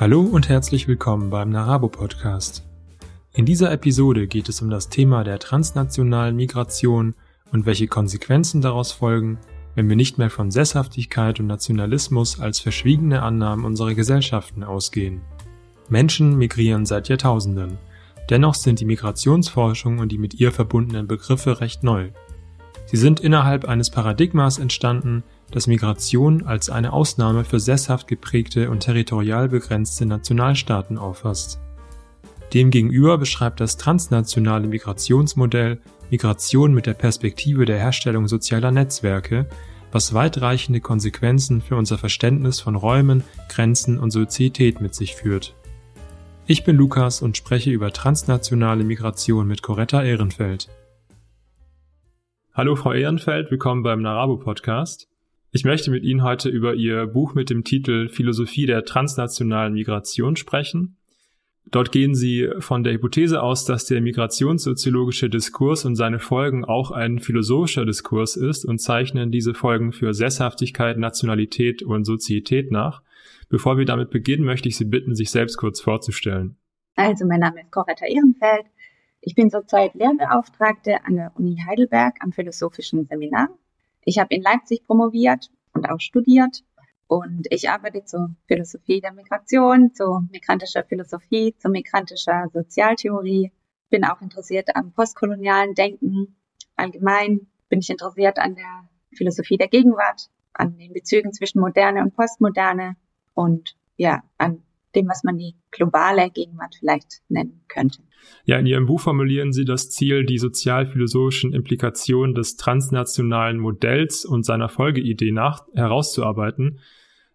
Hallo und herzlich willkommen beim Narabo Podcast. In dieser Episode geht es um das Thema der transnationalen Migration und welche Konsequenzen daraus folgen, wenn wir nicht mehr von Sesshaftigkeit und Nationalismus als verschwiegene Annahmen unserer Gesellschaften ausgehen. Menschen migrieren seit Jahrtausenden. Dennoch sind die Migrationsforschung und die mit ihr verbundenen Begriffe recht neu. Sie sind innerhalb eines Paradigmas entstanden, das Migration als eine Ausnahme für sesshaft geprägte und territorial begrenzte Nationalstaaten auffasst. Demgegenüber beschreibt das transnationale Migrationsmodell Migration mit der Perspektive der Herstellung sozialer Netzwerke, was weitreichende Konsequenzen für unser Verständnis von Räumen, Grenzen und Sozietät mit sich führt. Ich bin Lukas und spreche über transnationale Migration mit Coretta Ehrenfeld. Hallo Frau Ehrenfeld, willkommen beim Narabo Podcast. Ich möchte mit Ihnen heute über Ihr Buch mit dem Titel Philosophie der transnationalen Migration sprechen. Dort gehen Sie von der Hypothese aus, dass der migrationssoziologische Diskurs und seine Folgen auch ein philosophischer Diskurs ist und zeichnen diese Folgen für Sesshaftigkeit, Nationalität und Sozietät nach. Bevor wir damit beginnen, möchte ich Sie bitten, sich selbst kurz vorzustellen. Also, mein Name ist Coretta Ehrenfeld. Ich bin zurzeit Lehrbeauftragte an der Uni Heidelberg am Philosophischen Seminar. Ich habe in Leipzig promoviert und auch studiert und ich arbeite zur Philosophie der Migration, zu migrantischer Philosophie, zu migrantischer Sozialtheorie. Bin auch interessiert am postkolonialen Denken. Allgemein bin ich interessiert an der Philosophie der Gegenwart, an den Bezügen zwischen Moderne und Postmoderne und ja, an dem, was man die globale Gegenwart vielleicht nennen könnte. Ja, in Ihrem Buch formulieren Sie das Ziel, die sozialphilosophischen Implikationen des transnationalen Modells und seiner Folgeidee nach herauszuarbeiten.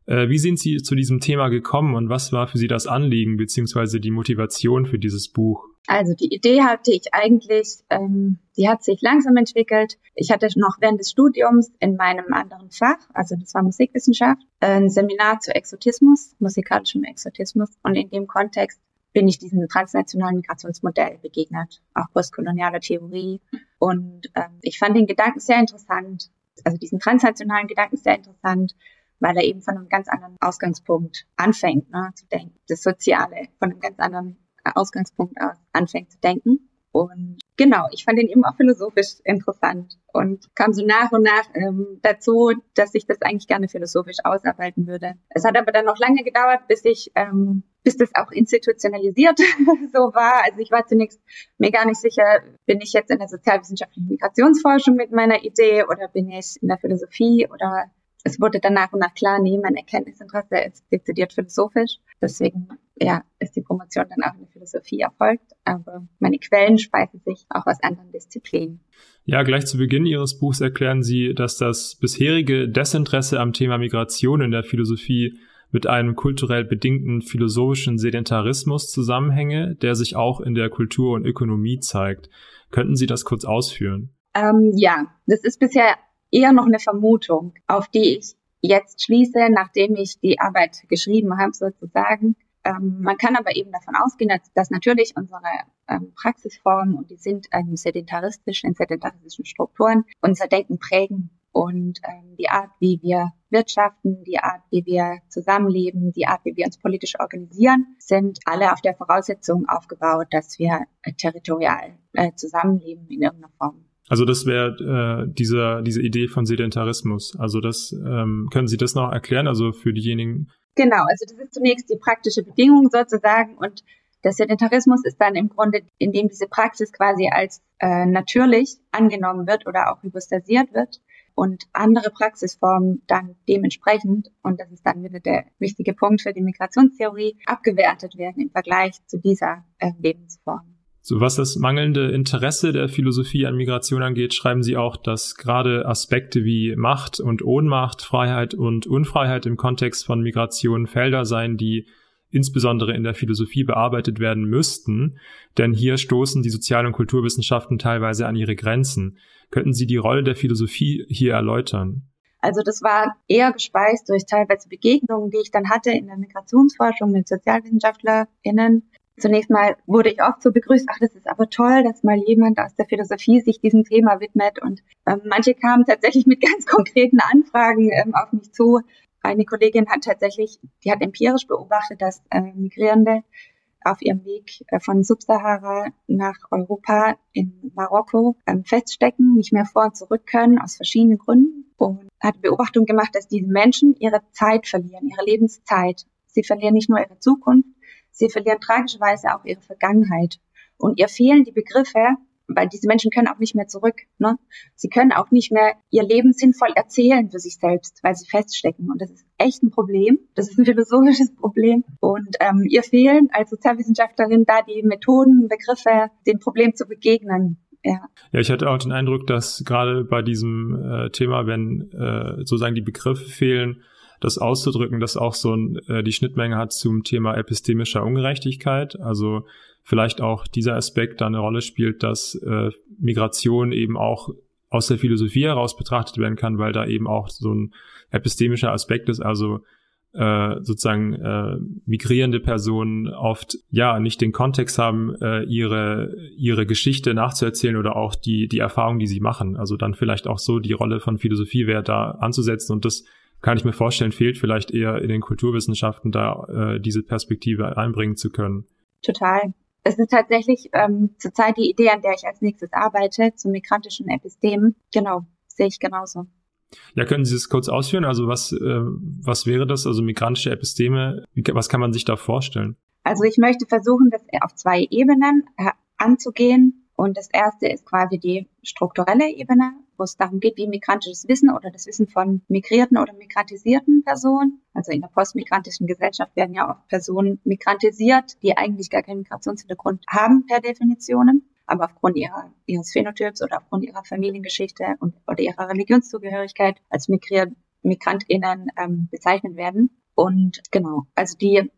Äh, wie sind Sie zu diesem Thema gekommen und was war für Sie das Anliegen bzw. die Motivation für dieses Buch? Also die Idee hatte ich eigentlich, ähm, die hat sich langsam entwickelt. Ich hatte noch während des Studiums in meinem anderen Fach, also das war Musikwissenschaft, ein Seminar zu Exotismus, musikalischem Exotismus. Und in dem Kontext bin ich diesem transnationalen Migrationsmodell begegnet, auch postkolonialer Theorie. Und ähm, ich fand den Gedanken sehr interessant, also diesen transnationalen Gedanken sehr interessant, weil er eben von einem ganz anderen Ausgangspunkt anfängt, ne, zu denken, das Soziale, von einem ganz anderen Ausgangspunkt aus anfängt zu denken. Und genau, ich fand ihn eben auch philosophisch interessant und kam so nach und nach ähm, dazu, dass ich das eigentlich gerne philosophisch ausarbeiten würde. Es hat aber dann noch lange gedauert, bis ich, ähm, bis das auch institutionalisiert so war. Also ich war zunächst mir gar nicht sicher, bin ich jetzt in der sozialwissenschaftlichen Migrationsforschung mit meiner Idee oder bin ich in der Philosophie oder es wurde dann nach und nach klar, nee, mein Erkenntnisinteresse ist dezidiert philosophisch. Deswegen ja, ist die Promotion dann auch in der Philosophie erfolgt. Aber meine Quellen speisen sich auch aus anderen Disziplinen. Ja, gleich zu Beginn Ihres Buchs erklären Sie, dass das bisherige Desinteresse am Thema Migration in der Philosophie mit einem kulturell bedingten philosophischen Sedentarismus zusammenhänge, der sich auch in der Kultur und Ökonomie zeigt. Könnten Sie das kurz ausführen? Ähm, ja, das ist bisher eher noch eine Vermutung, auf die ich jetzt schließe, nachdem ich die Arbeit geschrieben habe, sozusagen. Ähm, man kann aber eben davon ausgehen, dass, dass natürlich unsere ähm, Praxisformen, und die sind ähm, sedentaristisch, in sedentaristischen Strukturen, unser Denken prägen und ähm, die Art, wie wir wirtschaften, die Art, wie wir zusammenleben, die Art, wie wir uns politisch organisieren, sind alle auf der Voraussetzung aufgebaut, dass wir äh, territorial äh, zusammenleben in irgendeiner Form. Also das wäre äh, diese, diese Idee von Sedentarismus. Also das ähm, können Sie das noch erklären? Also für diejenigen. Genau, also das ist zunächst die praktische Bedingung sozusagen und der Sedentarismus ist dann im Grunde, indem diese Praxis quasi als äh, natürlich angenommen wird oder auch hypostasiert wird und andere Praxisformen dann dementsprechend, und das ist dann wieder der wichtige Punkt für die Migrationstheorie, abgewertet werden im Vergleich zu dieser äh, Lebensform. So was das mangelnde Interesse der Philosophie an Migration angeht, schreiben Sie auch, dass gerade Aspekte wie Macht und Ohnmacht, Freiheit und Unfreiheit im Kontext von Migration Felder seien, die insbesondere in der Philosophie bearbeitet werden müssten, denn hier stoßen die Sozial- und Kulturwissenschaften teilweise an ihre Grenzen. Könnten Sie die Rolle der Philosophie hier erläutern? Also das war eher gespeist durch teilweise Begegnungen, die ich dann hatte in der Migrationsforschung mit SozialwissenschaftlerInnen, Zunächst mal wurde ich oft so begrüßt, ach, das ist aber toll, dass mal jemand aus der Philosophie sich diesem Thema widmet. Und ähm, manche kamen tatsächlich mit ganz konkreten Anfragen ähm, auf mich zu, eine Kollegin hat tatsächlich, die hat empirisch beobachtet, dass äh, Migrierende auf ihrem Weg äh, von Subsahara nach Europa in Marokko ähm, feststecken, nicht mehr vor und zurück können, aus verschiedenen Gründen. Und hat Beobachtung gemacht, dass diese Menschen ihre Zeit verlieren, ihre Lebenszeit. Sie verlieren nicht nur ihre Zukunft, sie verlieren tragischerweise auch ihre Vergangenheit. Und ihr fehlen die Begriffe, weil diese Menschen können auch nicht mehr zurück. Ne? Sie können auch nicht mehr ihr Leben sinnvoll erzählen für sich selbst, weil sie feststecken. Und das ist echt ein Problem. Das ist ein philosophisches Problem. Und ähm, ihr fehlen als Sozialwissenschaftlerin da die Methoden, Begriffe, dem Problem zu begegnen. Ja. ja, ich hatte auch den Eindruck, dass gerade bei diesem äh, Thema, wenn äh, sozusagen die Begriffe fehlen, das auszudrücken, das auch so äh, die Schnittmenge hat zum Thema epistemischer Ungerechtigkeit. Also vielleicht auch dieser Aspekt da eine Rolle spielt, dass äh, Migration eben auch aus der Philosophie heraus betrachtet werden kann, weil da eben auch so ein epistemischer Aspekt ist, also äh, sozusagen äh, migrierende Personen oft ja nicht den Kontext haben, äh, ihre ihre Geschichte nachzuerzählen oder auch die die Erfahrung, die sie machen. Also dann vielleicht auch so die Rolle von Philosophie wäre da anzusetzen und das kann ich mir vorstellen, fehlt vielleicht eher in den Kulturwissenschaften da äh, diese Perspektive einbringen zu können. Total es ist tatsächlich ähm, zurzeit die Idee, an der ich als nächstes arbeite, zum migrantischen Epistemen. Genau, sehe ich genauso. Ja, können Sie das kurz ausführen? Also was, äh, was wäre das? Also migrantische Episteme, was kann man sich da vorstellen? Also ich möchte versuchen, das auf zwei Ebenen äh, anzugehen. Und das erste ist quasi die strukturelle Ebene, wo es darum geht, wie migrantisches Wissen oder das Wissen von migrierten oder migrantisierten Personen, also in der postmigrantischen Gesellschaft werden ja auch Personen migrantisiert, die eigentlich gar keinen Migrationshintergrund haben per Definition, aber aufgrund ihrer, ihres Phänotyps oder aufgrund ihrer Familiengeschichte und, oder ihrer Religionszugehörigkeit als Migrier MigrantInnen ähm, bezeichnet werden. Und genau, also die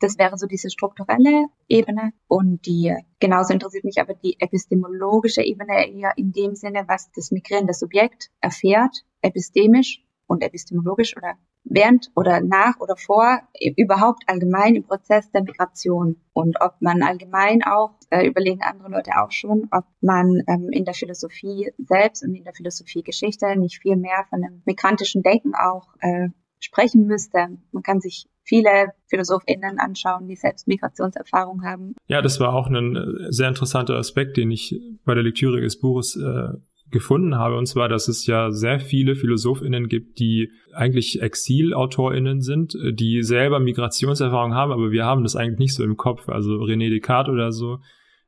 das wäre so diese strukturelle Ebene. Und die, genauso interessiert mich aber die epistemologische Ebene eher in dem Sinne, was das migrierende Subjekt erfährt, epistemisch und epistemologisch oder während oder nach oder vor überhaupt allgemein im Prozess der Migration und ob man allgemein auch, äh, überlegen andere Leute auch schon, ob man ähm, in der Philosophie selbst und in der Philosophiegeschichte nicht viel mehr von einem migrantischen Denken auch äh, sprechen müsste. Man kann sich viele PhilosophInnen anschauen, die selbst Migrationserfahrung haben. Ja, das war auch ein äh, sehr interessanter Aspekt, den ich bei der Lektüre des Buches äh, gefunden habe, und zwar, dass es ja sehr viele PhilosophInnen gibt, die eigentlich ExilautorInnen sind, äh, die selber Migrationserfahrung haben, aber wir haben das eigentlich nicht so im Kopf. Also René Descartes oder so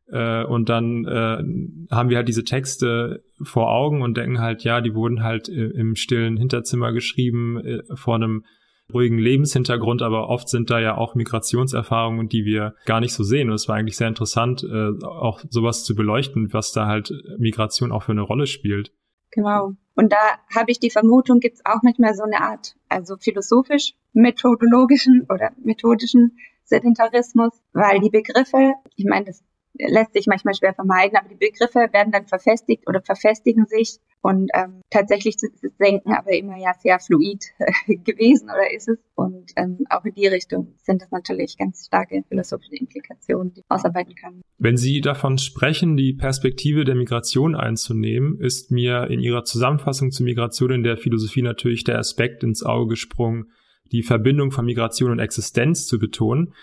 äh, und dann äh, haben wir halt diese Texte vor Augen und denken halt, ja, die wurden halt äh, im stillen Hinterzimmer geschrieben, äh, vor einem ruhigen Lebenshintergrund, aber oft sind da ja auch Migrationserfahrungen, die wir gar nicht so sehen. Und es war eigentlich sehr interessant, äh, auch sowas zu beleuchten, was da halt Migration auch für eine Rolle spielt. Genau. Und da habe ich die Vermutung, gibt es auch manchmal so eine Art, also philosophisch, methodologischen oder methodischen Sedentarismus, weil die Begriffe, ich meine, das lässt sich manchmal schwer vermeiden, aber die Begriffe werden dann verfestigt oder verfestigen sich und ähm, tatsächlich ist das Denken aber immer ja sehr fluid gewesen oder ist es und ähm, auch in die Richtung sind das natürlich ganz starke philosophische Implikationen, die ausarbeiten kann. Wenn Sie davon sprechen, die Perspektive der Migration einzunehmen, ist mir in Ihrer Zusammenfassung zur Migration in der Philosophie natürlich der Aspekt ins Auge gesprungen, die Verbindung von Migration und Existenz zu betonen.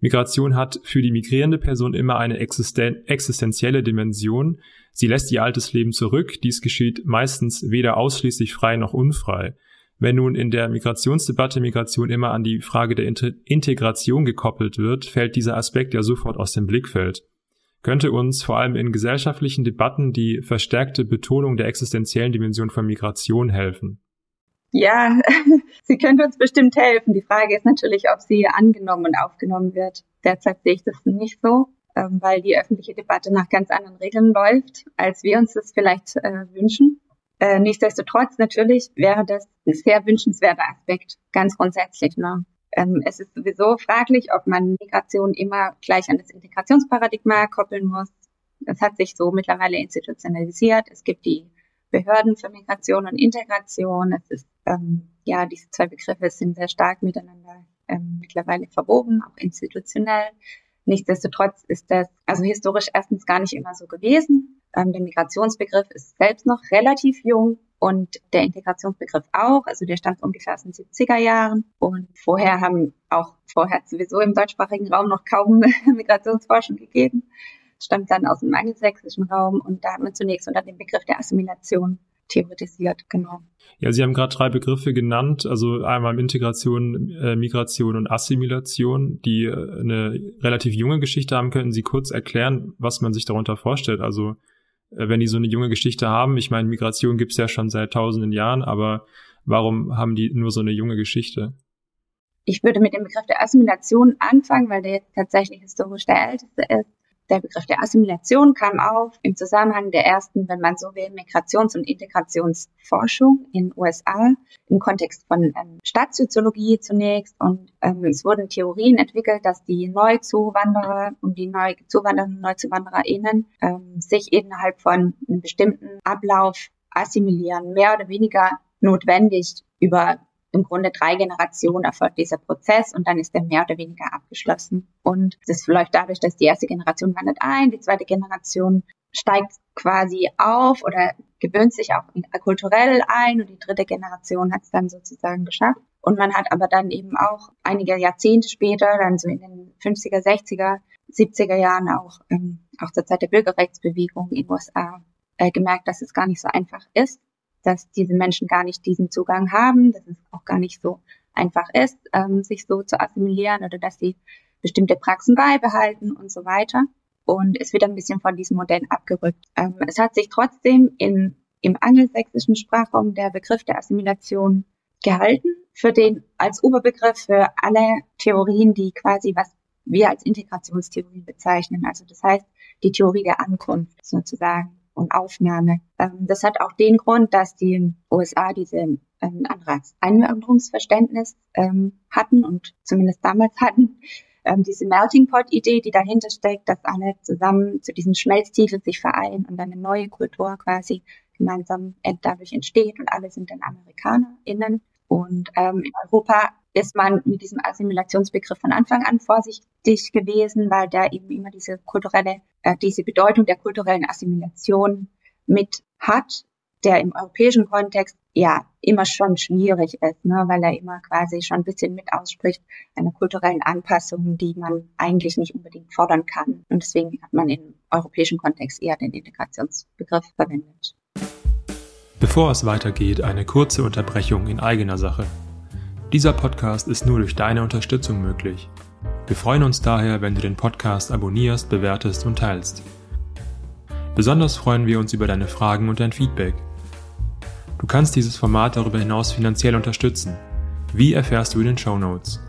Migration hat für die migrierende Person immer eine existen existenzielle Dimension. Sie lässt ihr altes Leben zurück. Dies geschieht meistens weder ausschließlich frei noch unfrei. Wenn nun in der Migrationsdebatte Migration immer an die Frage der Integration gekoppelt wird, fällt dieser Aspekt ja sofort aus dem Blickfeld. Könnte uns vor allem in gesellschaftlichen Debatten die verstärkte Betonung der existenziellen Dimension von Migration helfen? Ja, sie könnte uns bestimmt helfen. Die Frage ist natürlich, ob sie angenommen und aufgenommen wird. Derzeit sehe ich das nicht so, ähm, weil die öffentliche Debatte nach ganz anderen Regeln läuft, als wir uns das vielleicht äh, wünschen. Äh, nichtsdestotrotz natürlich wäre das ein sehr wünschenswerter Aspekt, ganz grundsätzlich. Ne? Ähm, es ist sowieso fraglich, ob man Migration immer gleich an das Integrationsparadigma koppeln muss. Das hat sich so mittlerweile institutionalisiert. Es gibt die Behörden für Migration und Integration. Es ist, ähm, ja, diese zwei Begriffe sind sehr stark miteinander ähm, mittlerweile verwoben, auch institutionell. Nichtsdestotrotz ist das also historisch erstens gar nicht immer so gewesen. Ähm, der Migrationsbegriff ist selbst noch relativ jung und der Integrationsbegriff auch. Also der stammt ungefähr aus den 70er Jahren. Und vorher haben auch vorher sowieso im deutschsprachigen Raum noch kaum Migrationsforschung gegeben. Stammt dann aus dem angelsächsischen Raum und da haben wir zunächst unter dem Begriff der Assimilation theoretisiert, genau. Ja, Sie haben gerade drei Begriffe genannt, also einmal Integration, äh, Migration und Assimilation, die äh, eine relativ junge Geschichte haben. Könnten Sie kurz erklären, was man sich darunter vorstellt? Also äh, wenn die so eine junge Geschichte haben, ich meine, Migration gibt's ja schon seit tausenden Jahren, aber warum haben die nur so eine junge Geschichte? Ich würde mit dem Begriff der Assimilation anfangen, weil der jetzt tatsächlich historisch der älteste ist. Der Begriff der Assimilation kam auf im Zusammenhang der ersten, wenn man so will, Migrations- und Integrationsforschung in USA im Kontext von ähm, Stadtsoziologie zunächst. Und ähm, es wurden Theorien entwickelt, dass die Neuzuwanderer und die neu zuwandernden NeuzuwandererInnen ähm, sich innerhalb von einem bestimmten Ablauf assimilieren, mehr oder weniger notwendig über im Grunde drei Generationen erfolgt dieser Prozess und dann ist er mehr oder weniger abgeschlossen. Und das läuft dadurch, dass die erste Generation wandert ein, die zweite Generation steigt quasi auf oder gewöhnt sich auch kulturell ein und die dritte Generation hat es dann sozusagen geschafft. Und man hat aber dann eben auch einige Jahrzehnte später, dann so in den 50er, 60er, 70er Jahren auch, ähm, auch zur Zeit der Bürgerrechtsbewegung in den USA äh, gemerkt, dass es gar nicht so einfach ist dass diese Menschen gar nicht diesen Zugang haben, dass es auch gar nicht so einfach ist, ähm, sich so zu assimilieren oder dass sie bestimmte Praxen beibehalten und so weiter. Und es wird ein bisschen von diesem Modell abgerückt. Ähm, es hat sich trotzdem in, im angelsächsischen Sprachraum der Begriff der Assimilation gehalten, für den als Oberbegriff für alle Theorien, die quasi was wir als Integrationstheorien bezeichnen. Also das heißt, die Theorie der Ankunft sozusagen und Aufnahme. Ähm, das hat auch den Grund, dass die USA diese ähm, anderes Einwanderungsverständnis ähm, hatten und zumindest damals hatten. Ähm, diese Melting Pot Idee, die dahinter steckt, dass alle zusammen zu diesen Schmelztiefeln sich vereinen und eine neue Kultur quasi gemeinsam dadurch entsteht und alle sind dann AmerikanerInnen. Und ähm, in Europa ist man mit diesem Assimilationsbegriff von Anfang an vorsichtig gewesen, weil da eben immer diese kulturelle, äh, diese Bedeutung der kulturellen Assimilation mit hat, der im europäischen Kontext ja immer schon schwierig ist, ne, weil er immer quasi schon ein bisschen mit ausspricht einer kulturellen Anpassung, die man eigentlich nicht unbedingt fordern kann. Und deswegen hat man im europäischen Kontext eher den Integrationsbegriff verwendet. Bevor es weitergeht, eine kurze Unterbrechung in eigener Sache. Dieser Podcast ist nur durch deine Unterstützung möglich. Wir freuen uns daher, wenn du den Podcast abonnierst, bewertest und teilst. Besonders freuen wir uns über deine Fragen und dein Feedback. Du kannst dieses Format darüber hinaus finanziell unterstützen. Wie erfährst du in den Show Notes?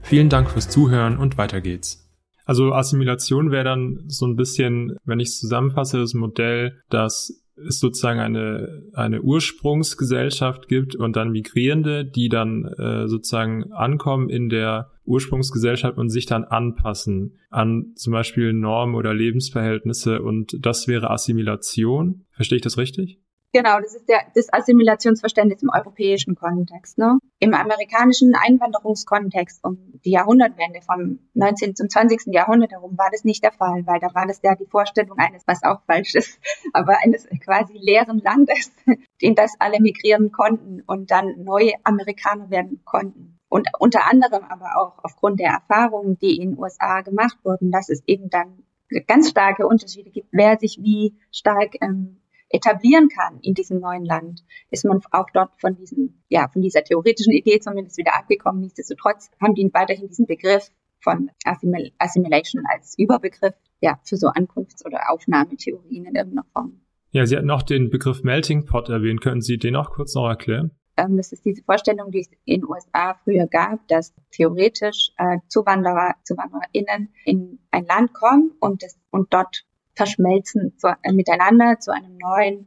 Vielen Dank fürs Zuhören und weiter geht's. Also Assimilation wäre dann so ein bisschen, wenn ich es zusammenfasse, das Modell, dass es sozusagen eine, eine Ursprungsgesellschaft gibt und dann Migrierende, die dann äh, sozusagen ankommen in der Ursprungsgesellschaft und sich dann anpassen an zum Beispiel Normen oder Lebensverhältnisse und das wäre Assimilation. Verstehe ich das richtig? Genau, das ist der, das Assimilationsverständnis im europäischen Kontext. Ne? Im amerikanischen Einwanderungskontext um die Jahrhundertwende vom 19. zum 20. Jahrhundert herum war das nicht der Fall, weil da war das ja die Vorstellung eines, was auch falsch ist, aber eines quasi leeren Landes, in das alle migrieren konnten und dann neue Amerikaner werden konnten. Und unter anderem aber auch aufgrund der Erfahrungen, die in den USA gemacht wurden, dass es eben dann ganz starke Unterschiede gibt, wer sich wie stark ähm, etablieren kann in diesem neuen Land, ist man auch dort von diesem, ja, von dieser theoretischen Idee zumindest wieder abgekommen. Nichtsdestotrotz haben die weiterhin diesen Begriff von Assimil Assimilation als Überbegriff, ja, für so Ankunfts- oder Aufnahmetheorien in irgendeiner Form. Ja, Sie hatten auch den Begriff Melting Pot erwähnt. Können Sie den auch kurz noch erklären? Ähm, das ist diese Vorstellung, die es in den USA früher gab, dass theoretisch äh, Zuwanderer, ZuwandererInnen in ein Land kommen und, das, und dort verschmelzen zu, äh, miteinander zu einem neuen,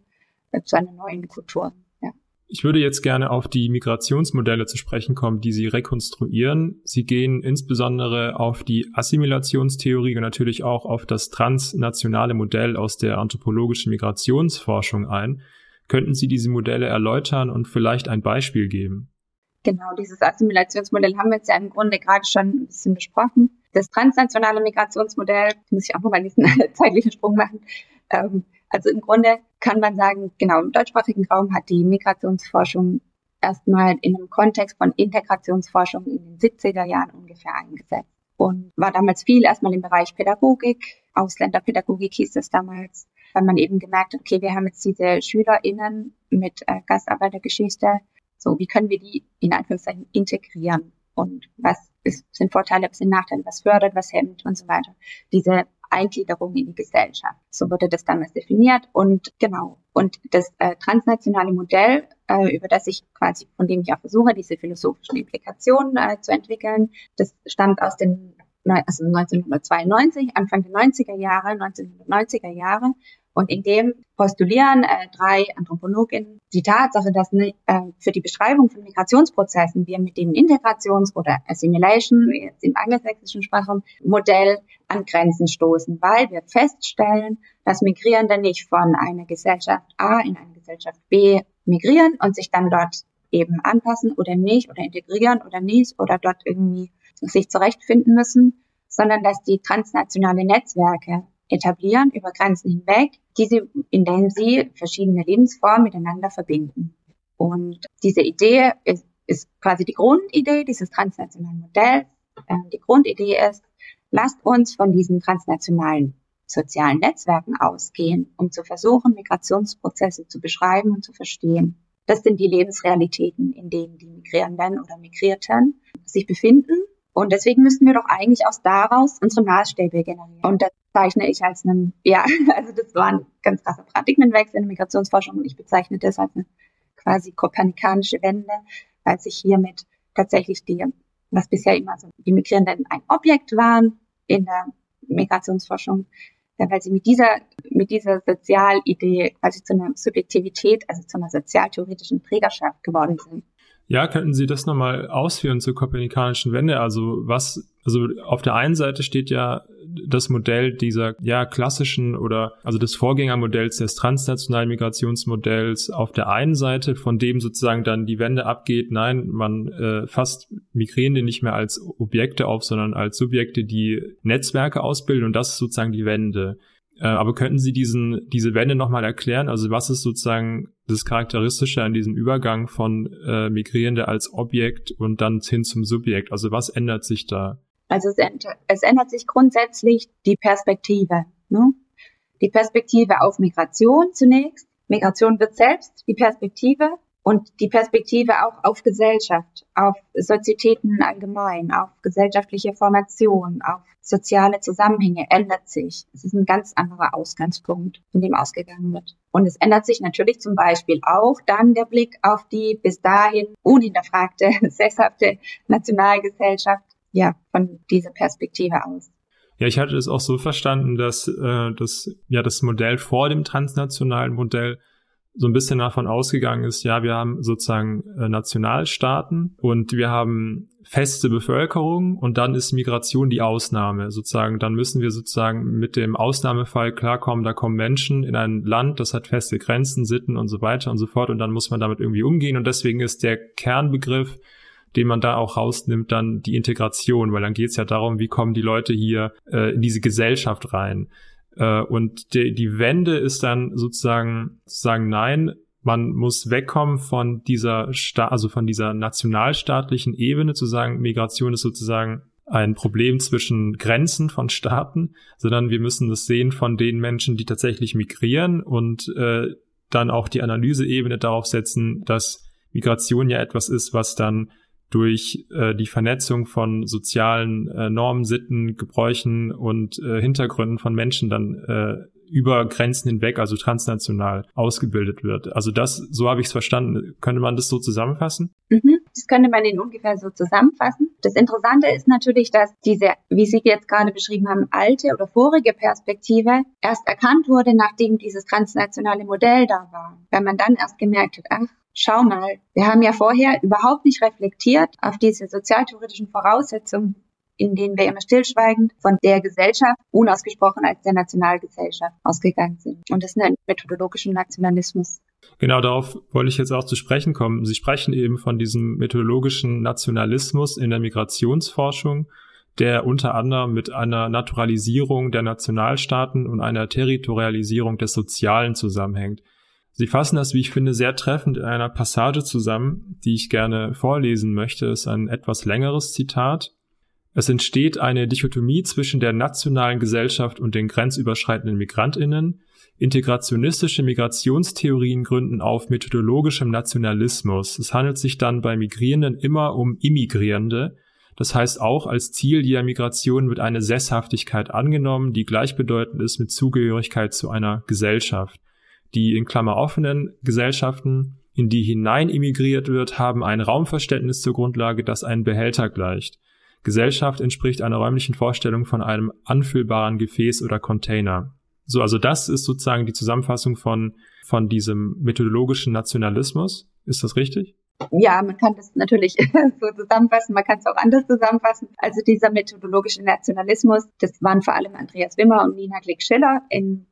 äh, zu einer neuen Kultur. Ja. Ich würde jetzt gerne auf die Migrationsmodelle zu sprechen kommen, die Sie rekonstruieren. Sie gehen insbesondere auf die Assimilationstheorie und natürlich auch auf das transnationale Modell aus der anthropologischen Migrationsforschung ein. Könnten Sie diese Modelle erläutern und vielleicht ein Beispiel geben? Genau, dieses Assimilationsmodell haben wir jetzt ja im Grunde gerade schon ein bisschen besprochen. Das transnationale Migrationsmodell, muss ich auch nochmal diesen zeitlichen Sprung machen, ähm, Also im Grunde kann man sagen, genau, im deutschsprachigen Raum hat die Migrationsforschung erstmal in einem Kontext von Integrationsforschung in den 70er Jahren ungefähr eingesetzt und war damals viel erstmal im Bereich Pädagogik, Ausländerpädagogik hieß es damals, weil man eben gemerkt hat, okay, wir haben jetzt diese SchülerInnen mit äh, Gastarbeitergeschichte, so wie können wir die in Anführungszeichen integrieren? Und was ist, sind Vorteile, was sind Nachteile, was fördert, was hemmt und so weiter. Diese Eingliederung in die Gesellschaft. So wurde das damals definiert und genau. Und das äh, transnationale Modell, äh, über das ich quasi, von dem ich auch versuche, diese philosophischen Implikationen äh, zu entwickeln, das stammt aus den also 1992, Anfang der 90er Jahre, 1990er Jahre und in dem postulieren äh, drei Anthropologinnen die Tatsache, dass ne, äh, für die Beschreibung von Migrationsprozessen wir mit dem Integrations- oder Assimilation, jetzt im angelsächsischen Sprachmodell, an Grenzen stoßen, weil wir feststellen, dass Migrierende nicht von einer Gesellschaft A in eine Gesellschaft B migrieren und sich dann dort eben anpassen oder nicht oder integrieren oder nicht oder dort irgendwie sich zurechtfinden müssen, sondern dass die transnationale Netzwerke etablieren über Grenzen hinweg, die sie, in denen sie verschiedene Lebensformen miteinander verbinden. Und diese Idee ist, ist quasi die Grundidee dieses transnationalen Modells. Ähm, die Grundidee ist, lasst uns von diesen transnationalen sozialen Netzwerken ausgehen, um zu versuchen, Migrationsprozesse zu beschreiben und zu verstehen. Das sind die Lebensrealitäten, in denen die Migrierenden oder Migrierten sich befinden. Und deswegen müssen wir doch eigentlich aus daraus unsere Maßstäbe generieren. Und das bezeichne ich als einen, ja, also das war ein ganz krasser Paradigmenwechsel in der Migrationsforschung und ich bezeichne das als eine quasi kopernikanische Wende, weil sich hiermit tatsächlich die, was bisher immer so die Migrierenden ein Objekt waren in der Migrationsforschung, weil sie mit dieser, mit dieser Sozialidee quasi zu einer Subjektivität, also zu einer sozialtheoretischen Trägerschaft geworden sind. Ja, könnten Sie das nochmal ausführen zur kopernikanischen Wende? Also was, also auf der einen Seite steht ja das Modell dieser ja klassischen oder also des Vorgängermodells des transnationalen Migrationsmodells auf der einen Seite, von dem sozusagen dann die Wende abgeht. Nein, man äh, fasst Migrierende nicht mehr als Objekte auf, sondern als Subjekte, die Netzwerke ausbilden und das ist sozusagen die Wende. Äh, aber könnten Sie diesen, diese Wende nochmal erklären? Also was ist sozusagen das Charakteristische an diesem Übergang von äh, Migrierende als Objekt und dann hin zum Subjekt? Also was ändert sich da? Also es, es ändert sich grundsätzlich die Perspektive. Ne? Die Perspektive auf Migration zunächst. Migration wird selbst die Perspektive und die Perspektive auch auf Gesellschaft, auf Sozietäten allgemein, auf gesellschaftliche Formation, auf soziale Zusammenhänge ändert sich. Es ist ein ganz anderer Ausgangspunkt, von dem ausgegangen wird. Und es ändert sich natürlich zum Beispiel auch dann der Blick auf die bis dahin unhinterfragte, sesshafte Nationalgesellschaft, ja, von dieser Perspektive aus. Ja, ich hatte es auch so verstanden, dass äh, das, ja, das Modell vor dem transnationalen Modell so ein bisschen davon ausgegangen ist, ja, wir haben sozusagen äh, Nationalstaaten und wir haben feste Bevölkerung und dann ist Migration die Ausnahme sozusagen. Dann müssen wir sozusagen mit dem Ausnahmefall klarkommen, da kommen Menschen in ein Land, das hat feste Grenzen, Sitten und so weiter und so fort und dann muss man damit irgendwie umgehen und deswegen ist der Kernbegriff den man da auch rausnimmt, dann die Integration, weil dann geht es ja darum, wie kommen die Leute hier äh, in diese Gesellschaft rein. Äh, und die, die Wende ist dann sozusagen, sagen nein, man muss wegkommen von dieser, Sta also von dieser nationalstaatlichen Ebene zu sagen, Migration ist sozusagen ein Problem zwischen Grenzen von Staaten, sondern wir müssen das sehen von den Menschen, die tatsächlich migrieren und äh, dann auch die Analyseebene darauf setzen, dass Migration ja etwas ist, was dann durch äh, die Vernetzung von sozialen äh, Normen, Sitten, Gebräuchen und äh, Hintergründen von Menschen dann äh, über Grenzen hinweg, also transnational, ausgebildet wird. Also das, so habe ich es verstanden. Könnte man das so zusammenfassen? Mhm, das könnte man in ungefähr so zusammenfassen. Das Interessante ist natürlich, dass diese, wie Sie jetzt gerade beschrieben haben, alte oder vorige Perspektive erst erkannt wurde, nachdem dieses transnationale Modell da war. Weil man dann erst gemerkt hat, ach, schau mal, wir haben ja vorher überhaupt nicht reflektiert auf diese sozialtheoretischen Voraussetzungen, in denen wir immer stillschweigend von der Gesellschaft, unausgesprochen als der Nationalgesellschaft, ausgegangen sind. Und das nennt methodologischen Nationalismus. Genau, darauf wollte ich jetzt auch zu sprechen kommen. Sie sprechen eben von diesem methodologischen Nationalismus in der Migrationsforschung der unter anderem mit einer Naturalisierung der Nationalstaaten und einer Territorialisierung des Sozialen zusammenhängt. Sie fassen das, wie ich finde, sehr treffend in einer Passage zusammen, die ich gerne vorlesen möchte. Es ist ein etwas längeres Zitat. Es entsteht eine Dichotomie zwischen der nationalen Gesellschaft und den grenzüberschreitenden Migrantinnen. Integrationistische Migrationstheorien gründen auf methodologischem Nationalismus. Es handelt sich dann bei Migrierenden immer um Immigrierende, das heißt, auch als Ziel der Migration wird eine Sesshaftigkeit angenommen, die gleichbedeutend ist mit Zugehörigkeit zu einer Gesellschaft. Die in Klammer offenen Gesellschaften, in die hinein immigriert wird, haben ein Raumverständnis zur Grundlage, das einen Behälter gleicht. Gesellschaft entspricht einer räumlichen Vorstellung von einem anfüllbaren Gefäß oder Container. So, also das ist sozusagen die Zusammenfassung von, von diesem methodologischen Nationalismus. Ist das richtig? Ja, man kann das natürlich so zusammenfassen, man kann es auch anders zusammenfassen. Also dieser methodologische Nationalismus, das waren vor allem Andreas Wimmer und Nina Glick-Schiller,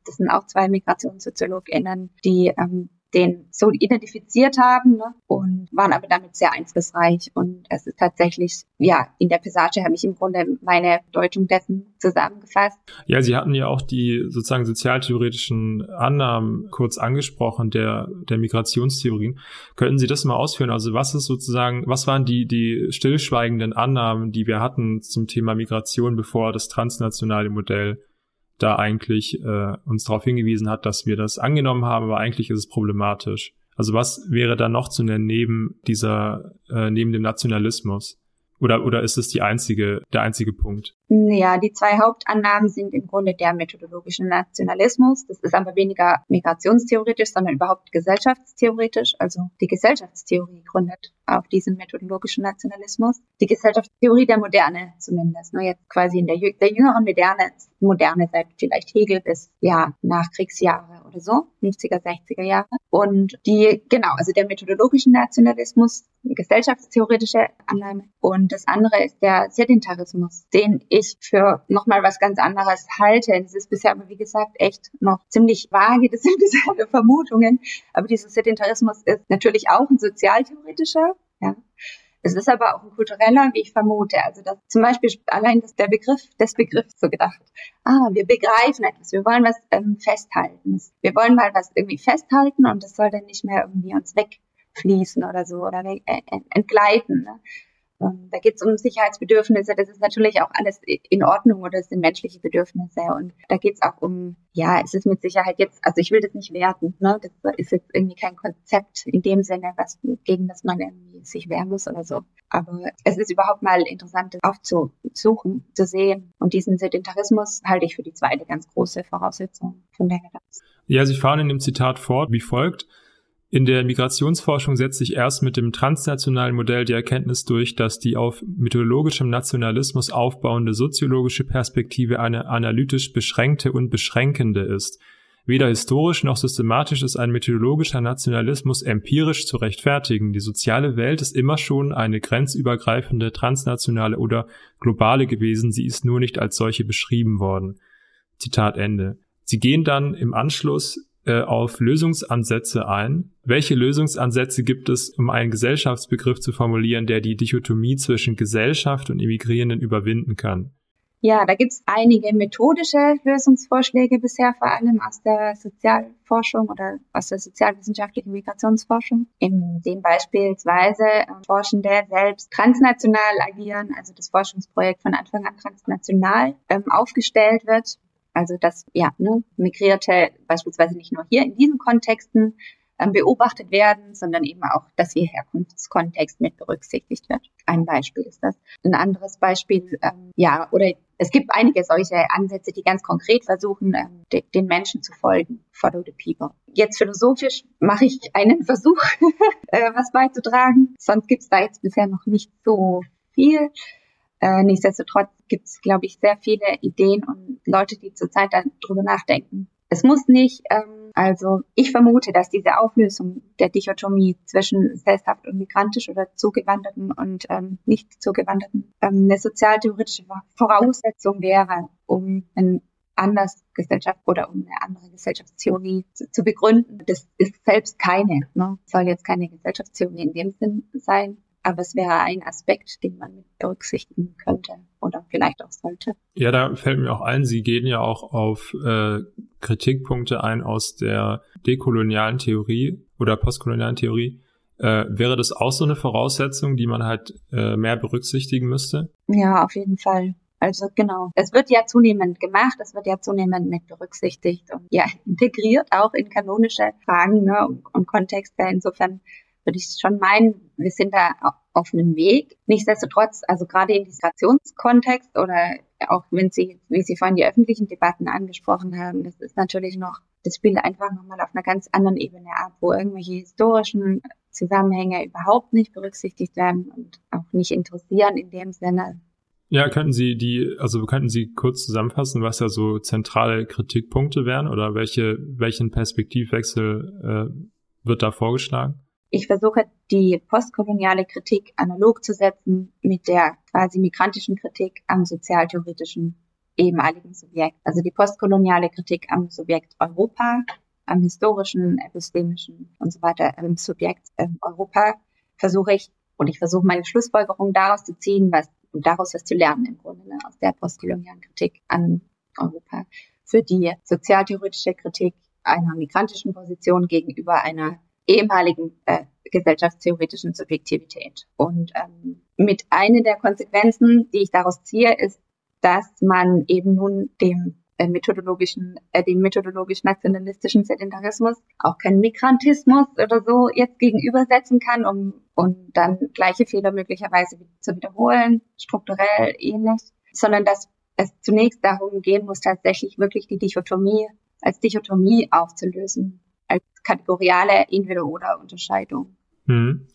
das sind auch zwei MigrationssoziologInnen, die ähm, den so identifiziert haben ne? und waren aber damit sehr einflussreich. Und es ist tatsächlich, ja, in der Passage habe ich im Grunde meine Deutung dessen zusammengefasst. Ja, Sie hatten ja auch die sozusagen sozialtheoretischen Annahmen kurz angesprochen der, der Migrationstheorien. Könnten Sie das mal ausführen? Also was ist sozusagen, was waren die, die stillschweigenden Annahmen, die wir hatten zum Thema Migration, bevor das transnationale Modell da eigentlich äh, uns darauf hingewiesen hat, dass wir das angenommen haben, aber eigentlich ist es problematisch. Also was wäre da noch zu nennen neben dieser, äh, neben dem Nationalismus? Oder, oder ist es die einzige, der einzige Punkt? Ja, die zwei Hauptannahmen sind im Grunde der methodologische Nationalismus. Das ist aber weniger migrationstheoretisch, sondern überhaupt gesellschaftstheoretisch. Also die Gesellschaftstheorie gründet auf diesem methodologischen Nationalismus. Die Gesellschaftstheorie der Moderne zumindest. Ne, jetzt quasi in der, der jüngeren Moderne, Moderne seit vielleicht Hegel bis ja Nachkriegsjahre oder so, 50er, 60er Jahre. Und die, genau, also der methodologische Nationalismus, gesellschaftstheoretische Annahme. Und das andere ist der Sedentarismus, den ich für nochmal was ganz anderes halte. Das ist bisher aber, wie gesagt, echt noch ziemlich vage. Das sind bisher Vermutungen. Aber dieser Sedentarismus ist natürlich auch ein sozialtheoretischer. Ja. Es ist aber auch ein kultureller, wie ich vermute. Also dass zum Beispiel allein das, der Begriff des Begriffs so gedacht. Ah, wir begreifen etwas, wir wollen was ähm, festhalten. Wir wollen mal was irgendwie festhalten und das soll dann nicht mehr irgendwie uns wegfließen oder so oder äh entgleiten. Ne? Ähm, da geht es um Sicherheitsbedürfnisse, das ist natürlich auch alles in Ordnung oder es sind menschliche Bedürfnisse. Und da geht es auch um, ja, es ist mit Sicherheit jetzt, also ich will das nicht werten, ne? Das ist jetzt irgendwie kein Konzept in dem Sinne, was gegen das man irgendwie sich wehren muss oder so. Aber es ist überhaupt mal interessant aufzusuchen, zu sehen. Und diesen Sedentarismus halte ich für die zweite ganz große Voraussetzung von der Ja, Sie fahren in dem Zitat fort wie folgt. In der Migrationsforschung setzt sich erst mit dem transnationalen Modell die Erkenntnis durch, dass die auf methodologischem Nationalismus aufbauende soziologische Perspektive eine analytisch beschränkte und beschränkende ist. Weder historisch noch systematisch ist ein methodologischer Nationalismus empirisch zu rechtfertigen. Die soziale Welt ist immer schon eine grenzübergreifende, transnationale oder globale gewesen, sie ist nur nicht als solche beschrieben worden. Zitat Ende. Sie gehen dann im Anschluss äh, auf Lösungsansätze ein. Welche Lösungsansätze gibt es, um einen Gesellschaftsbegriff zu formulieren, der die Dichotomie zwischen Gesellschaft und Immigrierenden überwinden kann? Ja, da gibt es einige methodische Lösungsvorschläge bisher, vor allem aus der Sozialforschung oder aus der sozialwissenschaftlichen Migrationsforschung, in dem beispielsweise äh, Forschende selbst transnational agieren, also das Forschungsprojekt von Anfang an transnational ähm, aufgestellt wird also dass ja ne, Migrierte beispielsweise nicht nur hier in diesen Kontexten ähm, beobachtet werden, sondern eben auch, dass ihr Herkunftskontext mit berücksichtigt wird. Ein Beispiel ist das. Ein anderes Beispiel, ähm, ja, oder es gibt einige solche Ansätze, die ganz konkret versuchen, ähm, de den Menschen zu folgen. Follow the people. Jetzt philosophisch mache ich einen Versuch, äh, was beizutragen. Sonst gibt es da jetzt bisher noch nicht so viel. Äh, nichtsdestotrotz gibt es, glaube ich, sehr viele Ideen und Leute, die zurzeit darüber nachdenken. Es muss nicht, ähm, also ich vermute, dass diese Auflösung der Dichotomie zwischen sesshaft und migrantisch oder Zugewanderten und ähm, nicht Zugewanderten ähm, eine sozialtheoretische Voraussetzung wäre, um ein anders Gesellschaft oder um eine andere Gesellschaftstheorie zu, zu begründen. Das ist selbst keine, ne? soll jetzt keine Gesellschaftstheorie in dem Sinn sein, aber es wäre ein Aspekt, den man mit berücksichtigen könnte oder vielleicht auch sollte. Ja, da fällt mir auch ein, Sie gehen ja auch auf äh, Kritikpunkte ein aus der dekolonialen Theorie oder postkolonialen Theorie. Äh, wäre das auch so eine Voraussetzung, die man halt äh, mehr berücksichtigen müsste? Ja, auf jeden Fall. Also genau, es wird ja zunehmend gemacht, es wird ja zunehmend mit berücksichtigt und ja integriert auch in kanonische Fragen ne, und, und Kontexte. Insofern würde ich schon meinen, wir sind da auf einem Weg. Nichtsdestotrotz, also gerade im Migrationskontext oder auch wenn Sie, wie Sie vorhin die öffentlichen Debatten angesprochen haben, das ist natürlich noch, das spielt einfach nochmal auf einer ganz anderen Ebene ab, wo irgendwelche historischen Zusammenhänge überhaupt nicht berücksichtigt werden und auch nicht interessieren in dem Sinne. Ja, könnten Sie die, also könnten Sie kurz zusammenfassen, was da so zentrale Kritikpunkte wären oder welche, welchen Perspektivwechsel äh, wird da vorgeschlagen? Ich versuche die postkoloniale Kritik analog zu setzen mit der quasi migrantischen Kritik am sozialtheoretischen ehemaligen Subjekt. Also die postkoloniale Kritik am Subjekt Europa, am historischen, epistemischen und so weiter am Subjekt äh, Europa versuche ich und ich versuche meine Schlussfolgerung daraus zu ziehen, was und daraus was zu lernen im Grunde ne, aus der postkolonialen Kritik an Europa. Für die sozialtheoretische Kritik einer migrantischen Position gegenüber einer ehemaligen äh, gesellschaftstheoretischen Subjektivität. Und ähm, mit einer der Konsequenzen, die ich daraus ziehe, ist, dass man eben nun dem äh, methodologischen, äh, dem methodologisch-nationalistischen Sedentarismus auch keinen Migrantismus oder so jetzt gegenübersetzen kann, um und dann gleiche Fehler möglicherweise zu wiederholen, strukturell ähnlich, sondern dass es zunächst darum gehen muss, tatsächlich wirklich die Dichotomie als Dichotomie aufzulösen als kategoriale individuelle Unterscheidung. Hm.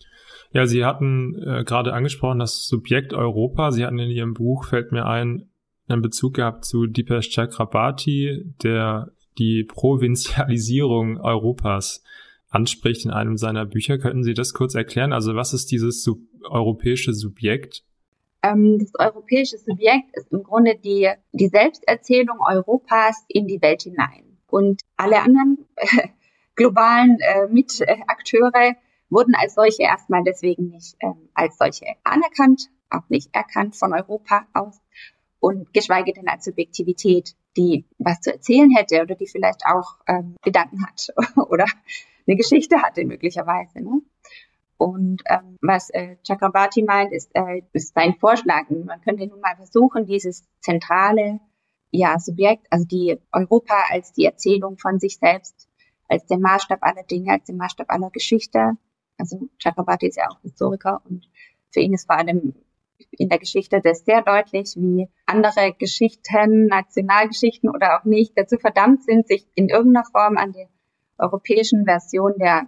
Ja, Sie hatten äh, gerade angesprochen, das Subjekt Europa. Sie hatten in Ihrem Buch, fällt mir ein, einen Bezug gehabt zu Dipesh Chakrabarti, der die Provinzialisierung Europas anspricht in einem seiner Bücher. Könnten Sie das kurz erklären? Also was ist dieses sub europäische Subjekt? Ähm, das europäische Subjekt ist im Grunde die, die Selbsterzählung Europas in die Welt hinein. Und alle anderen globalen äh, Mitakteure wurden als solche erstmal deswegen nicht ähm, als solche anerkannt, auch nicht erkannt von Europa aus und geschweige denn als Subjektivität, die was zu erzählen hätte oder die vielleicht auch ähm, Gedanken hat oder eine Geschichte hatte möglicherweise. Ne? Und ähm, was äh, Chakrabarti meint, ist, äh, ist sein Vorschlag. Man könnte nun mal versuchen, dieses zentrale ja, Subjekt, also die Europa als die Erzählung von sich selbst als der Maßstab aller Dinge, als der Maßstab aller Geschichte. Also Chakrabarti ist ja auch Historiker und für ihn ist vor allem in der Geschichte das sehr deutlich, wie andere Geschichten, Nationalgeschichten oder auch nicht dazu verdammt sind, sich in irgendeiner Form an der europäischen Version der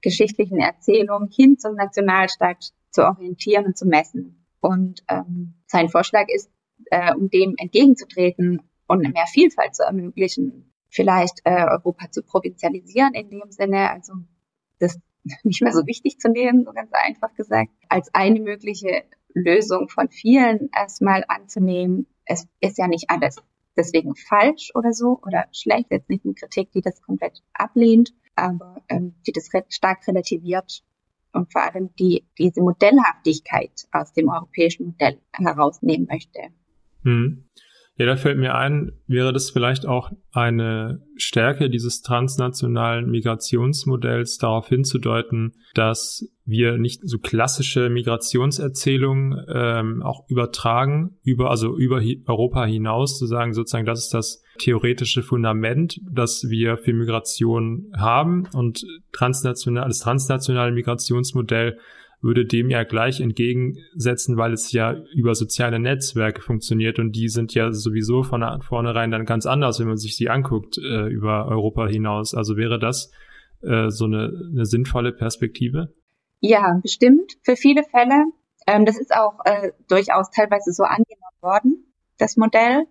geschichtlichen Erzählung hin zum Nationalstaat zu orientieren und zu messen. Und ähm, sein Vorschlag ist, äh, um dem entgegenzutreten und mehr Vielfalt zu ermöglichen, vielleicht äh, Europa zu provinzialisieren in dem Sinne, also das nicht mehr so wichtig zu nehmen, so ganz einfach gesagt, als eine mögliche Lösung von vielen erstmal anzunehmen. Es ist ja nicht alles deswegen falsch oder so oder schlecht, jetzt nicht eine Kritik, die das komplett ablehnt, aber ähm, die das stark relativiert und vor allem die diese Modellhaftigkeit aus dem europäischen Modell herausnehmen möchte. Hm. Ja, da fällt mir ein, wäre das vielleicht auch eine Stärke dieses transnationalen Migrationsmodells darauf hinzudeuten, dass wir nicht so klassische Migrationserzählungen ähm, auch übertragen, über, also über Europa hinaus, zu sagen, sozusagen, das ist das theoretische Fundament, das wir für Migration haben. Und transnational, das transnationale Migrationsmodell würde dem ja gleich entgegensetzen, weil es ja über soziale Netzwerke funktioniert und die sind ja sowieso von vornherein dann ganz anders, wenn man sich sie anguckt äh, über Europa hinaus. Also wäre das äh, so eine, eine sinnvolle Perspektive? Ja, bestimmt. Für viele Fälle. Ähm, das ist auch äh, durchaus teilweise so angenommen worden, das Modell.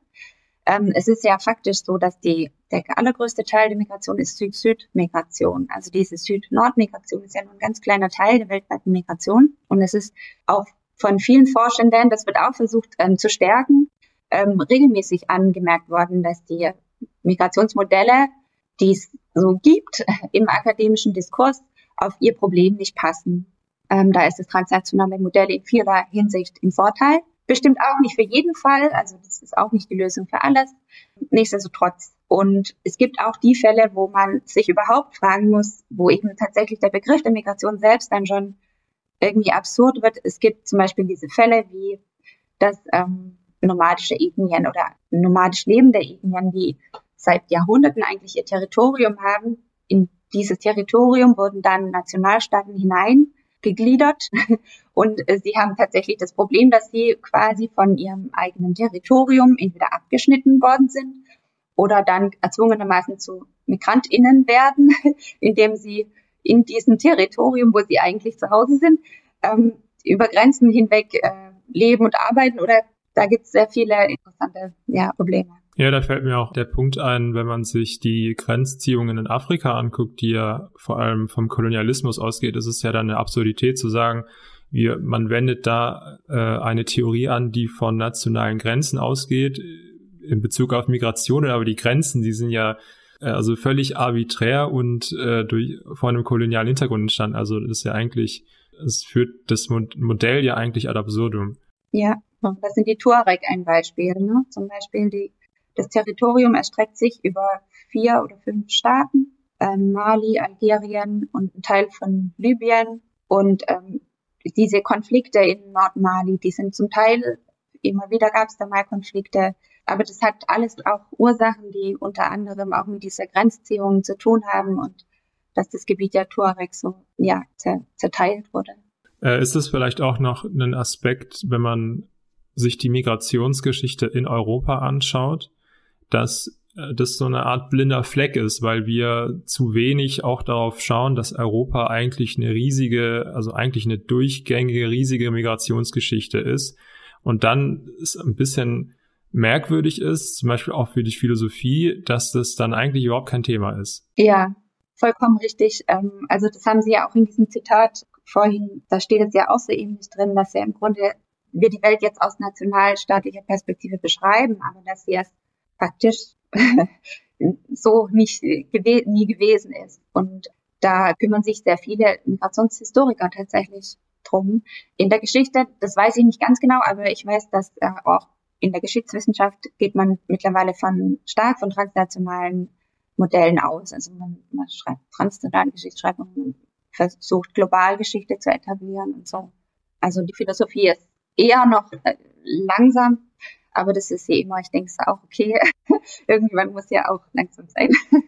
Ähm, es ist ja faktisch so, dass die, der allergrößte Teil der Migration ist Süd-Süd-Migration. Also diese Süd-Nord-Migration ist ja nur ein ganz kleiner Teil der weltweiten Migration. Und es ist auch von vielen Forschenden, das wird auch versucht ähm, zu stärken, ähm, regelmäßig angemerkt worden, dass die Migrationsmodelle, die es so gibt im akademischen Diskurs, auf ihr Problem nicht passen. Ähm, da ist das transnationale Modell in vieler Hinsicht im Vorteil. Bestimmt auch nicht für jeden Fall, also das ist auch nicht die Lösung für alles. Nichtsdestotrotz. Und es gibt auch die Fälle, wo man sich überhaupt fragen muss, wo eben tatsächlich der Begriff der Migration selbst dann schon irgendwie absurd wird. Es gibt zum Beispiel diese Fälle wie, dass ähm, nomadische Ethnien oder nomadisch lebende Ethnien, die seit Jahrhunderten eigentlich ihr Territorium haben, in dieses Territorium wurden dann Nationalstaaten hineingegliedert und äh, sie haben tatsächlich das Problem, dass sie quasi von ihrem eigenen Territorium entweder abgeschnitten worden sind oder dann erzwungenermaßen zu MigrantInnen werden, indem sie in diesem Territorium, wo sie eigentlich zu Hause sind, ähm, über Grenzen hinweg äh, leben und arbeiten oder da gibt es sehr viele interessante ja, Probleme. Ja, da fällt mir auch der Punkt ein, wenn man sich die Grenzziehungen in Afrika anguckt, die ja vor allem vom Kolonialismus ausgeht, ist es ja dann eine Absurdität zu sagen, wir, man wendet da äh, eine Theorie an, die von nationalen Grenzen ausgeht in Bezug auf Migration, aber die Grenzen, die sind ja äh, also völlig arbiträr und äh, durch vor einem kolonialen Hintergrund entstanden. Also das ist ja eigentlich, es führt das Modell ja eigentlich ad absurdum. Ja, das sind die Tuareg ein Beispiel. Ne? Zum Beispiel die, das Territorium erstreckt sich über vier oder fünf Staaten, ähm, Mali, Algerien und ein Teil von Libyen. Und ähm, diese Konflikte in Nordmali, die sind zum Teil, immer wieder gab es da mal Konflikte, aber das hat alles auch Ursachen, die unter anderem auch mit dieser Grenzziehung zu tun haben und dass das Gebiet der Tuareg so ja, zerteilt wurde. Äh, ist es vielleicht auch noch ein Aspekt, wenn man sich die Migrationsgeschichte in Europa anschaut, dass äh, das so eine Art blinder Fleck ist, weil wir zu wenig auch darauf schauen, dass Europa eigentlich eine riesige, also eigentlich eine durchgängige, riesige Migrationsgeschichte ist. Und dann ist ein bisschen merkwürdig ist, zum Beispiel auch für die Philosophie, dass das dann eigentlich überhaupt kein Thema ist. Ja, vollkommen richtig. Ähm, also das haben Sie ja auch in diesem Zitat vorhin, da steht es ja auch so ähnlich drin, dass ja im Grunde wir die Welt jetzt aus nationalstaatlicher Perspektive beschreiben, aber dass sie es praktisch so nicht gew nie gewesen ist. Und da kümmern sich sehr viele Migrationshistoriker tatsächlich drum. In der Geschichte, das weiß ich nicht ganz genau, aber ich weiß, dass äh, auch in der Geschichtswissenschaft geht man mittlerweile von stark von transnationalen Modellen aus. Also man, man schreibt transnationale Geschichtsschreibung, man versucht global Geschichte zu etablieren und so. Also die Philosophie ist eher noch äh, langsam, aber das ist ja immer, ich denke es auch, okay, irgendwann muss ja auch langsam sein.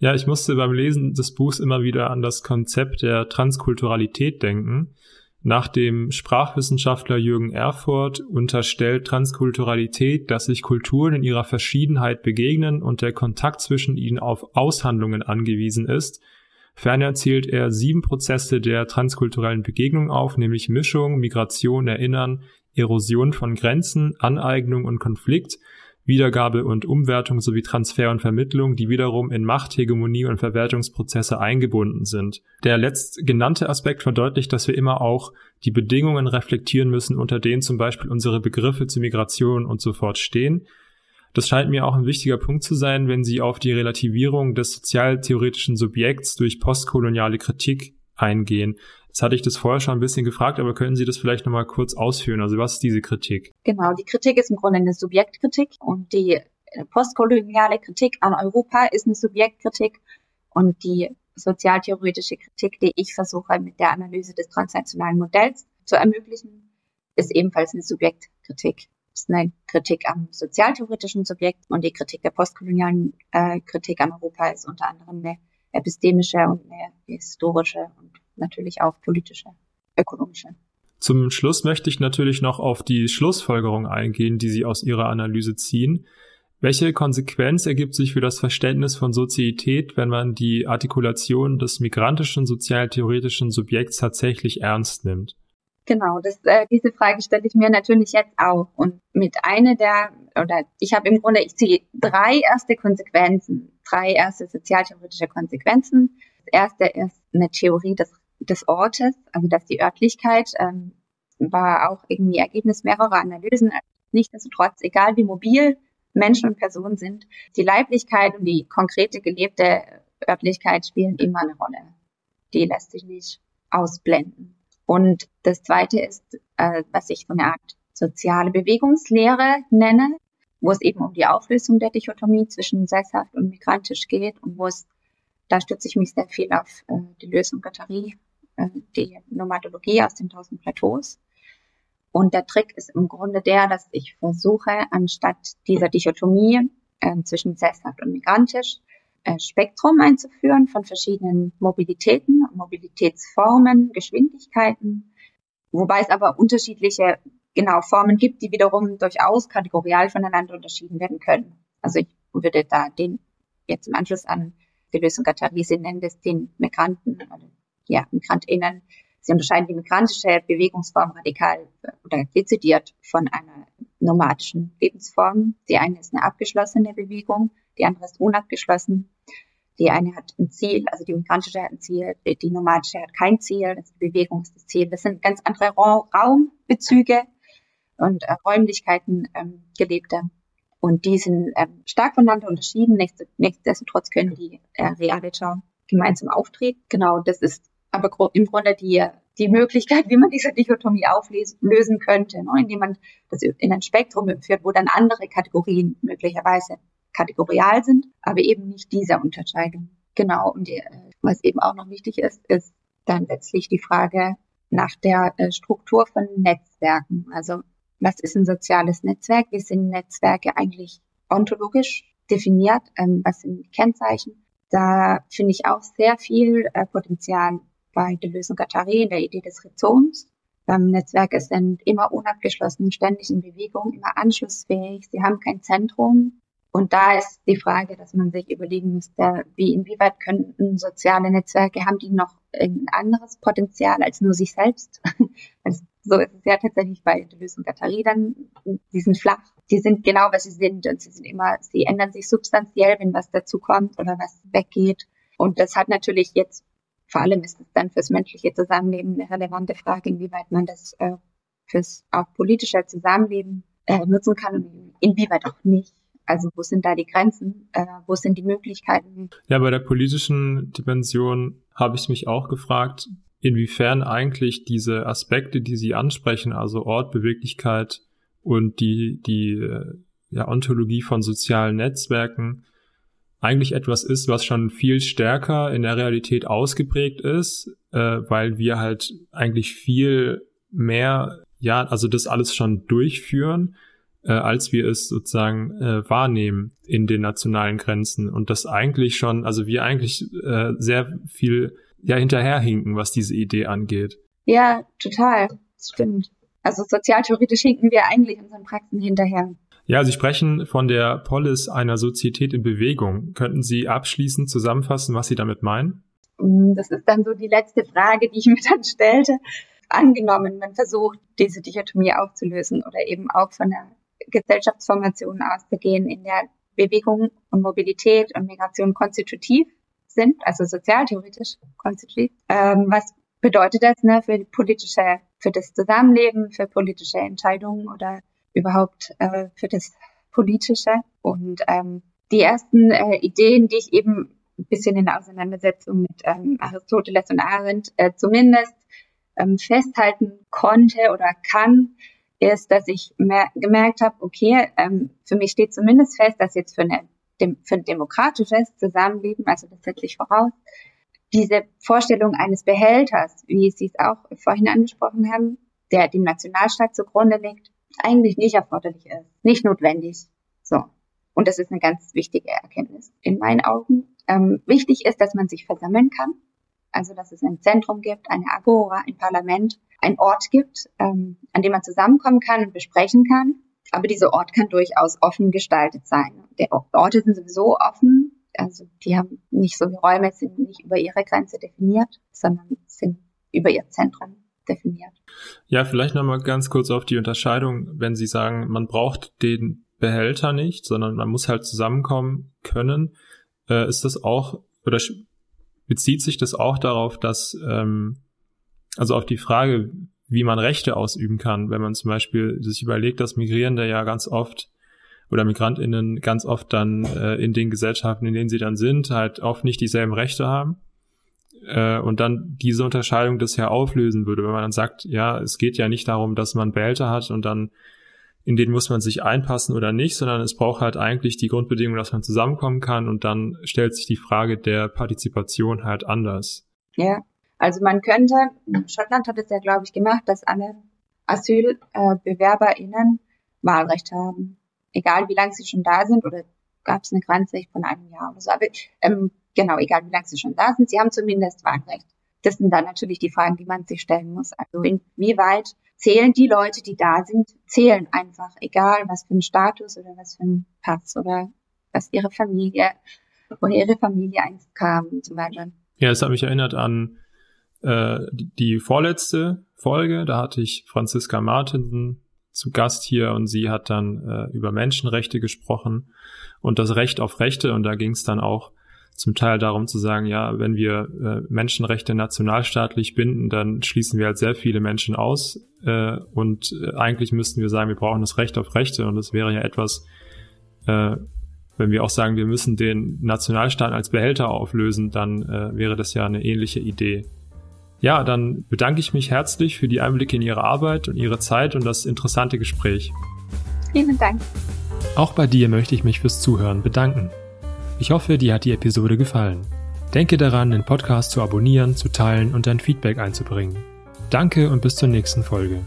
Ja, ich musste beim Lesen des Buchs immer wieder an das Konzept der Transkulturalität denken. Nach dem Sprachwissenschaftler Jürgen Erfurt unterstellt Transkulturalität, dass sich Kulturen in ihrer Verschiedenheit begegnen und der Kontakt zwischen ihnen auf Aushandlungen angewiesen ist – Ferner zählt er sieben Prozesse der transkulturellen Begegnung auf, nämlich Mischung, Migration, Erinnern, Erosion von Grenzen, Aneignung und Konflikt, Wiedergabe und Umwertung sowie Transfer und Vermittlung, die wiederum in Macht, Hegemonie und Verwertungsprozesse eingebunden sind. Der letztgenannte Aspekt verdeutlicht, dass wir immer auch die Bedingungen reflektieren müssen, unter denen zum Beispiel unsere Begriffe zur Migration und so fort stehen. Das scheint mir auch ein wichtiger Punkt zu sein, wenn Sie auf die Relativierung des sozialtheoretischen Subjekts durch postkoloniale Kritik eingehen. Jetzt hatte ich das vorher schon ein bisschen gefragt, aber können Sie das vielleicht nochmal kurz ausführen? Also was ist diese Kritik? Genau, die Kritik ist im Grunde eine Subjektkritik und die postkoloniale Kritik an Europa ist eine Subjektkritik und die sozialtheoretische Kritik, die ich versuche mit der Analyse des transnationalen Modells zu ermöglichen, ist ebenfalls eine Subjektkritik ist eine Kritik am sozialtheoretischen Subjekt und die Kritik der postkolonialen äh, Kritik an Europa ist unter anderem eine epistemische und eine historische und natürlich auch politische, ökonomische. Zum Schluss möchte ich natürlich noch auf die Schlussfolgerung eingehen, die Sie aus Ihrer Analyse ziehen. Welche Konsequenz ergibt sich für das Verständnis von Sozietät, wenn man die Artikulation des migrantischen sozialtheoretischen Subjekts tatsächlich ernst nimmt? Genau, das, äh, diese Frage stelle ich mir natürlich jetzt auch. Und mit einer der, oder ich habe im Grunde, ich ziehe drei erste Konsequenzen, drei erste sozialtheoretische Konsequenzen. Das erste ist eine Theorie des, des Ortes, also dass die Örtlichkeit ähm, war auch irgendwie Ergebnis mehrerer Analysen. Nichtsdestotrotz, egal wie mobil Menschen und Personen sind, die Leiblichkeit und die konkrete gelebte Örtlichkeit spielen immer eine Rolle. Die lässt sich nicht ausblenden. Und das Zweite ist, äh, was ich so eine Art soziale Bewegungslehre nenne, wo es eben um die Auflösung der Dichotomie zwischen sesshaft und migrantisch geht und wo es, da stütze ich mich sehr viel auf äh, die Lösung Guattari, äh, die Nomadologie aus den tausend Plateaus. Und der Trick ist im Grunde der, dass ich versuche, anstatt dieser Dichotomie äh, zwischen sesshaft und migrantisch, äh, Spektrum einzuführen von verschiedenen Mobilitäten, Mobilitätsformen, Geschwindigkeiten, wobei es aber unterschiedliche genau Formen gibt, die wiederum durchaus kategorial voneinander unterschieden werden können. Also ich würde da den jetzt im Anschluss an die Lösung Gattaris nennen, das den Migranten, ja, MigrantInnen, sie unterscheiden die migrantische Bewegungsform radikal oder dezidiert von einer nomadischen Lebensform. Die eine ist eine abgeschlossene Bewegung, die andere ist unabgeschlossen. Die eine hat ein Ziel, also die migrantische hat ein Ziel, die nomadische hat kein Ziel, ist die Bewegung ist das Ziel. Das sind ganz andere Ra Raumbezüge und äh, Räumlichkeiten ähm, gelebte. Und die sind ähm, stark voneinander unterschieden. Nichtsdestotrotz können die äh, Realiter gemeinsam auftreten. Genau, das ist aber im Grunde die, die Möglichkeit, wie man diese Dichotomie auflösen könnte, ne? indem man das in ein Spektrum führt, wo dann andere Kategorien möglicherweise kategorial sind, aber eben nicht diese Unterscheidung. Genau. Und die, äh, was eben auch noch wichtig ist, ist dann letztlich die Frage nach der äh, Struktur von Netzwerken. Also was ist ein soziales Netzwerk? Wie sind Netzwerke eigentlich ontologisch definiert? Ähm, was sind die Kennzeichen? Da finde ich auch sehr viel äh, Potenzial bei der Lösung Guattari in der Idee des Rhizoms. Ähm, Netzwerke sind immer unabgeschlossen, ständig in Bewegung, immer anschlussfähig. Sie haben kein Zentrum. Und da ist die Frage, dass man sich überlegen müsste, wie inwieweit könnten soziale Netzwerke, haben die noch ein anderes Potenzial als nur sich selbst? also, so ist es ja tatsächlich bei Deleuze und Guattari dann, die sind flach, die sind genau, was sie sind und sie sind immer, sie ändern sich substanziell, wenn was dazu kommt oder was weggeht. Und das hat natürlich jetzt, vor allem ist es dann fürs menschliche Zusammenleben eine relevante Frage, inwieweit man das äh, fürs auch politische Zusammenleben äh, nutzen kann und inwieweit auch nicht. Also wo sind da die Grenzen? Äh, wo sind die Möglichkeiten? Ja, bei der politischen Dimension habe ich mich auch gefragt, inwiefern eigentlich diese Aspekte, die Sie ansprechen, also Ort, Beweglichkeit und die, die äh, ja, Ontologie von sozialen Netzwerken, eigentlich etwas ist, was schon viel stärker in der Realität ausgeprägt ist, äh, weil wir halt eigentlich viel mehr, ja, also das alles schon durchführen äh, als wir es sozusagen äh, wahrnehmen in den nationalen Grenzen. Und das eigentlich schon, also wir eigentlich äh, sehr viel ja hinterherhinken, was diese Idee angeht. Ja, total. Das stimmt. Also sozialtheoretisch hinken wir eigentlich unseren Praxen hinterher. Ja, Sie sprechen von der Polis einer Sozietät in Bewegung. Könnten Sie abschließend zusammenfassen, was Sie damit meinen? Mm, das ist dann so die letzte Frage, die ich mir dann stellte. Angenommen, man versucht, diese Dichotomie aufzulösen oder eben auch von der Gesellschaftsformationen auszugehen, in der Bewegung und Mobilität und Migration konstitutiv sind, also sozialtheoretisch konstitutiv. Ähm, was bedeutet das ne, für politische, für das Zusammenleben, für politische Entscheidungen oder überhaupt äh, für das Politische? Und ähm, die ersten äh, Ideen, die ich eben ein bisschen in der Auseinandersetzung mit ähm, Aristoteles und Arendt äh, zumindest ähm, festhalten konnte oder kann, ist, dass ich gemerkt habe, okay, ähm, für mich steht zumindest fest, dass jetzt für, eine, dem, für ein demokratisches Zusammenleben, also das setze ich voraus, diese Vorstellung eines Behälters, wie Sie es auch vorhin angesprochen haben, der dem Nationalstaat zugrunde liegt, eigentlich nicht erforderlich ist, nicht notwendig. So. Und das ist eine ganz wichtige Erkenntnis in meinen Augen. Ähm, wichtig ist, dass man sich versammeln kann, also dass es ein Zentrum gibt, eine Agora, ein Parlament, ein Ort gibt, ähm, an dem man zusammenkommen kann und besprechen kann. Aber dieser Ort kann durchaus offen gestaltet sein. Der Orte sind sowieso offen, also die haben nicht so, die Räume sind nicht über ihre Grenze definiert, sondern sind über ihr Zentrum definiert. Ja, vielleicht nochmal ganz kurz auf die Unterscheidung, wenn Sie sagen, man braucht den Behälter nicht, sondern man muss halt zusammenkommen können. Äh, ist das auch, oder bezieht sich das auch darauf, dass ähm, also auf die Frage, wie man Rechte ausüben kann, wenn man zum Beispiel sich überlegt, dass Migrierende ja ganz oft oder MigrantInnen ganz oft dann äh, in den Gesellschaften, in denen sie dann sind, halt oft nicht dieselben Rechte haben. äh, und dann diese Unterscheidung das ja auflösen würde, wenn man dann sagt, ja, es geht ja nicht darum, dass man Behälter hat und dann in denen muss man sich einpassen oder nicht, sondern es braucht halt eigentlich die Grundbedingung, dass man zusammenkommen kann und dann stellt sich die Frage der Partizipation halt anders. Ja, also man könnte, Schottland hat es ja, glaube ich, gemacht, dass alle AsylbewerberInnen Wahlrecht haben. Egal wie lange sie schon da sind oder gab es eine Grenze von einem Jahr oder so. Aber ähm, genau, egal wie lange sie schon da sind, sie haben zumindest Wahlrecht. Das sind dann natürlich die Fragen, die man sich stellen muss. Also inwieweit zählen die Leute, die da sind, zählen einfach, egal was für ein Status oder was für ein Pass oder was ihre Familie, woher ihre Familie einst kam zum Beispiel. Ja, es hat mich erinnert an äh, die vorletzte Folge, da hatte ich Franziska Martinsen zu Gast hier und sie hat dann äh, über Menschenrechte gesprochen und das Recht auf Rechte. Und da ging es dann auch zum Teil darum zu sagen, ja, wenn wir äh, Menschenrechte nationalstaatlich binden, dann schließen wir halt sehr viele Menschen aus. Äh, und äh, eigentlich müssten wir sagen, wir brauchen das Recht auf Rechte. Und das wäre ja etwas, äh, wenn wir auch sagen, wir müssen den Nationalstaat als Behälter auflösen, dann wäre das ja eine ähnliche Idee. Ja, dann bedanke ich mich herzlich für die Einblicke in Ihre Arbeit und Ihre Zeit und das interessante Gespräch. Vielen Dank. Auch bei dir möchte ich mich fürs Zuhören bedanken. Ich hoffe, dir hat die Episode gefallen. Denke daran, den Podcast zu abonnieren, zu teilen und dein Feedback einzubringen. Danke und bis zur nächsten Folge.